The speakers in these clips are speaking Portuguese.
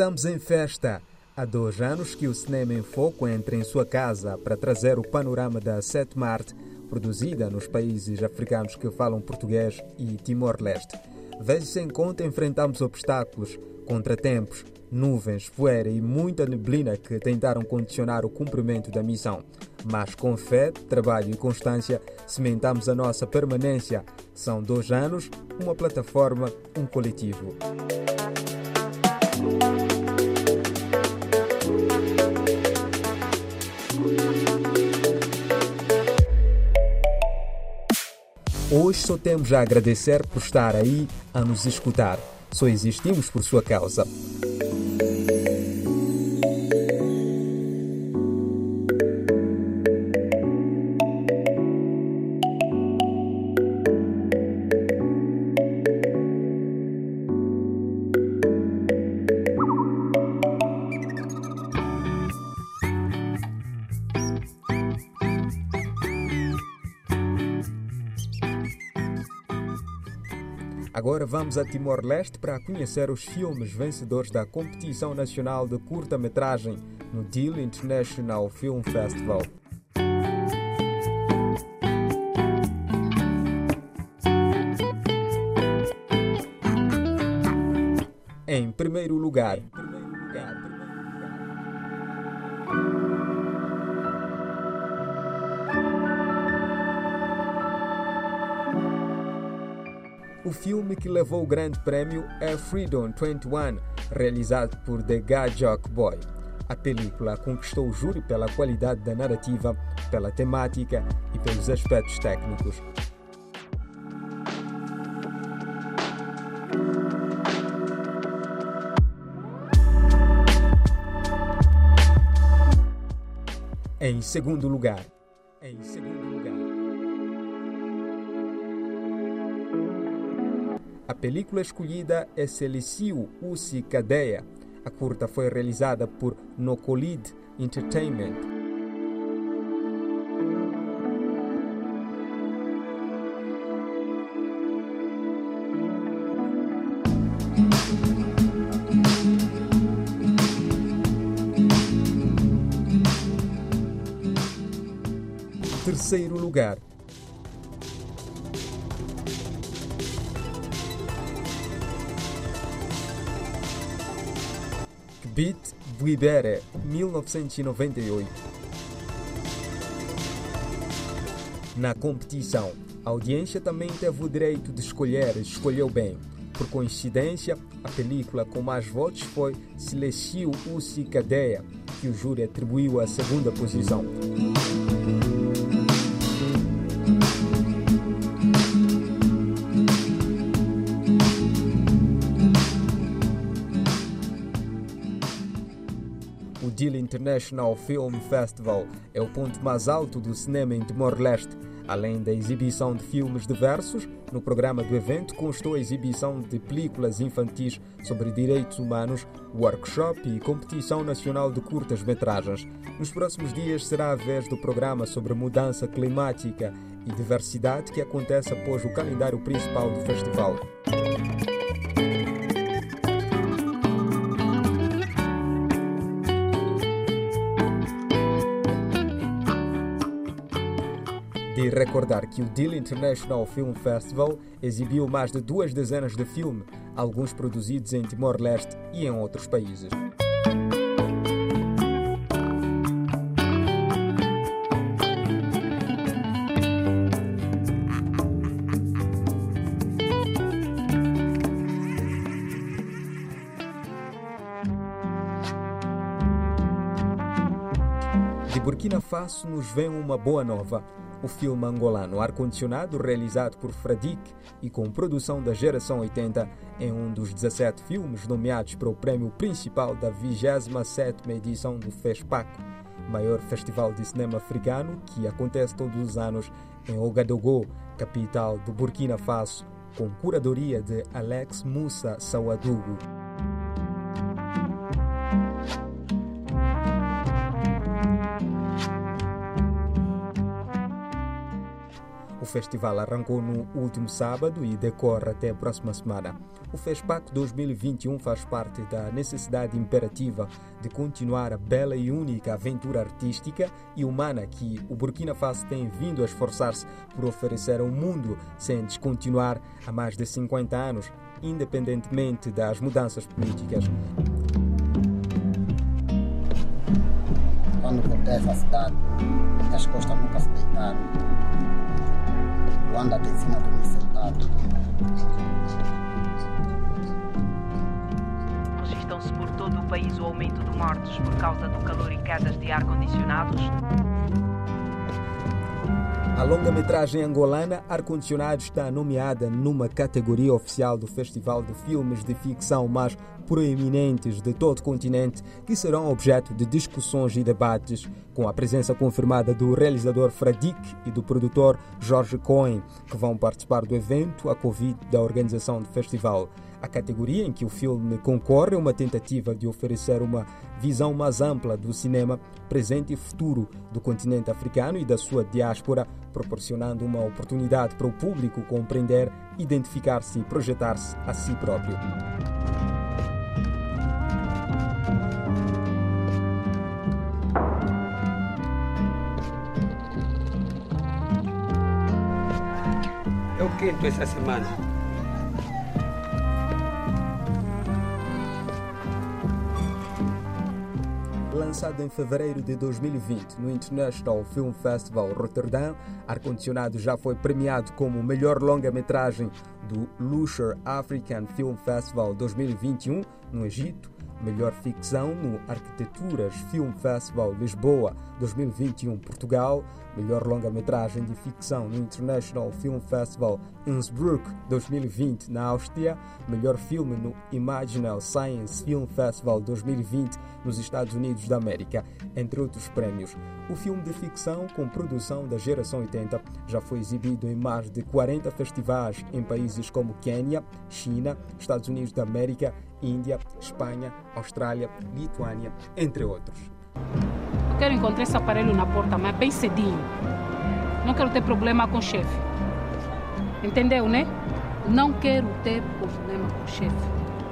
Estamos em festa. Há dois anos que o Cinema em Foco entra em sua casa para trazer o panorama da 7 Marte, produzida nos países africanos que falam português e Timor-Leste. Vezes em conta enfrentamos obstáculos, contratempos, nuvens, poeira e muita neblina que tentaram condicionar o cumprimento da missão. Mas com fé, trabalho e constância cimentamos a nossa permanência. São dois anos, uma plataforma, um coletivo. Hoje só temos a agradecer por estar aí a nos escutar. Só existimos por sua causa. Agora vamos a Timor-Leste para conhecer os filmes vencedores da competição nacional de curta-metragem no Deal International Film Festival. Em primeiro lugar, O filme que levou o grande prêmio é Freedom 21, realizado por The Gajok Boy. A película conquistou o júri pela qualidade da narrativa, pela temática e pelos aspectos técnicos. Em segundo lugar, em segundo A película escolhida é Celiciu Usi Cadeia. A curta foi realizada por Nocolid Entertainment. Terceiro lugar, Beat Vibere, 1998. Na competição, a audiência também teve o direito de escolher e escolheu bem. Por coincidência, a película com mais votos foi Silesiu Usi Cadeia, que o júri atribuiu a segunda posição. Deal International Film Festival é o ponto mais alto do cinema em Timor-Leste. Além da exibição de filmes diversos, no programa do evento constou a exibição de películas infantis sobre direitos humanos, workshop e competição nacional de curtas-metragens. Nos próximos dias será a vez do programa sobre mudança climática e diversidade que acontece após o calendário principal do festival. Recordar que o Deal International Film Festival exibiu mais de duas dezenas de filmes, alguns produzidos em Timor-Leste e em outros países. De Burkina Faso nos vem uma boa nova. O filme angolano Ar-Condicionado, realizado por Fradic e com produção da geração 80, é um dos 17 filmes nomeados para o prêmio principal da 27ª edição do FESPAC, maior festival de cinema africano que acontece todos os anos em Ouagadougou, capital de Burkina Faso, com curadoria de Alex Moussa Sawadougou. Festival arrancou no último sábado e decorre até a próxima semana. O FESPAC 2021 faz parte da necessidade imperativa de continuar a bela e única aventura artística e humana que o Burkina Faso tem vindo a esforçar-se por oferecer ao mundo sem descontinuar há mais de 50 anos, independentemente das mudanças políticas. Quando voltei a cidade, as costas nunca se deitaram. Luanda te ensina a dormir sentado. Registram-se por todo o país o aumento de mortes por causa do calor e quedas de ar-condicionados. A longa-metragem angolana Ar-Condicionado está nomeada numa categoria oficial do Festival de Filmes de Ficção mais proeminentes de todo o continente, que serão objeto de discussões e debates, com a presença confirmada do realizador Fradik e do produtor Jorge Cohen, que vão participar do evento a convite da organização do festival. A categoria em que o filme concorre é uma tentativa de oferecer uma visão mais ampla do cinema presente e futuro do continente africano e da sua diáspora, proporcionando uma oportunidade para o público compreender, identificar-se e projetar-se a si próprio. É o quinto essa semana. Lançado em fevereiro de 2020 no International Film Festival Rotterdam, Ar-Condicionado já foi premiado como melhor longa-metragem do Lusher African Film Festival 2021 no Egito, melhor ficção no Arquiteturas Film Festival Lisboa 2021 Portugal, melhor longa-metragem de ficção no International Film Festival Innsbruck 2020 na Áustria, melhor filme no Imaginal Science Film Festival 2020 nos Estados Unidos da América, entre outros prêmios. O filme de ficção com produção da geração 80 já foi exibido em mais de 40 festivais em países como Quênia, China, Estados Unidos da América, Índia, Espanha, Austrália, Lituânia, entre outros. Eu quero encontrar esse aparelho na porta, mas bem cedinho. Não quero ter problema com o chefe. Entendeu, né? Não quero ter problema com o chefe.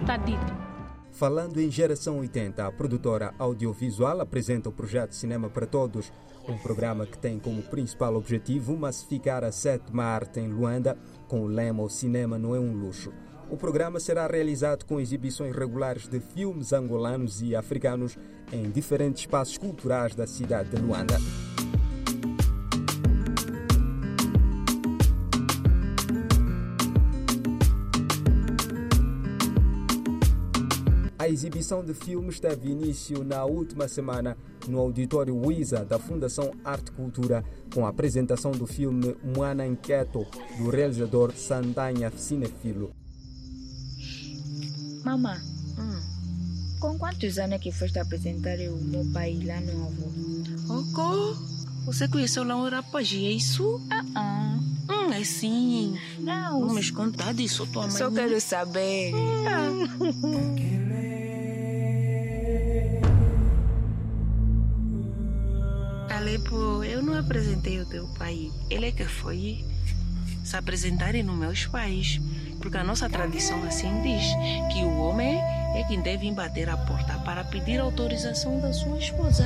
Está dito. Falando em Geração 80, a produtora audiovisual apresenta o projeto Cinema para Todos, um programa que tem como principal objetivo massificar a sétima arte em Luanda com o lema O cinema não é um luxo. O programa será realizado com exibições regulares de filmes angolanos e africanos em diferentes espaços culturais da cidade de Luanda. A exibição de filmes teve início na última semana no auditório Wiza da Fundação Arte Cultura, com a apresentação do filme Moana Inquieto, do realizador Sandanha Cinefilo. Mamá, com quantos anos é que foste apresentar o meu pai lá no avô? Oco, você conheceu Laura Pagi, é isso? Ah, ah. Hum, é sim. Não, Não me conta disso, tua mãe. só quero saber. Alepo, eu não apresentei o teu pai. Ele é que foi se apresentar nos meus pais. Porque a nossa tradição assim diz que o homem é quem deve bater a porta para pedir autorização da sua esposa.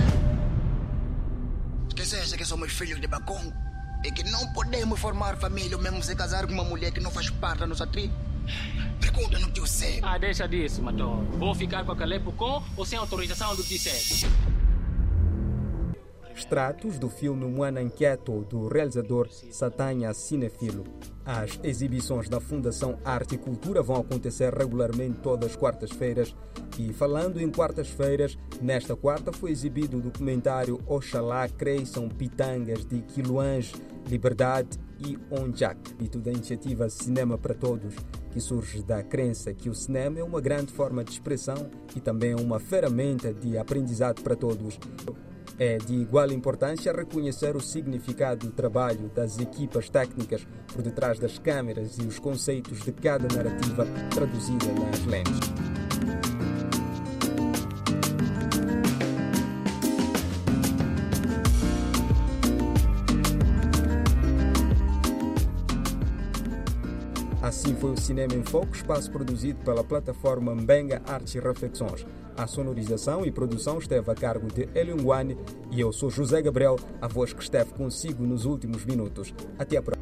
Esqueceste que somos filhos de Bacon e que não podemos formar família ou mesmo se casar com uma mulher que não faz parte da nossa tribo? Pergunta no tio Sé. Ah, deixa disso, Mator. Vou ficar com a Calepo com ou sem autorização do Tissé? Extratos do filme Moana Inquieto, do realizador Satanya Cinefilo. As exibições da Fundação Arte e Cultura vão acontecer regularmente todas as quartas-feiras. E falando em quartas-feiras, nesta quarta foi exibido o documentário Oxalá Cresçam Pitangas de Quiluange, Liberdade e Onjak, dito da iniciativa Cinema para Todos, que surge da crença que o cinema é uma grande forma de expressão e também uma ferramenta de aprendizado para todos. É de igual importância reconhecer o significado do trabalho das equipas técnicas por detrás das câmeras e os conceitos de cada narrativa traduzida nas lentes. Foi o Cinema em Foco, espaço produzido pela plataforma Mbenga Artes e Reflexões. A sonorização e produção esteve a cargo de Eliunguane e eu sou José Gabriel, a voz que esteve consigo nos últimos minutos. Até a próxima.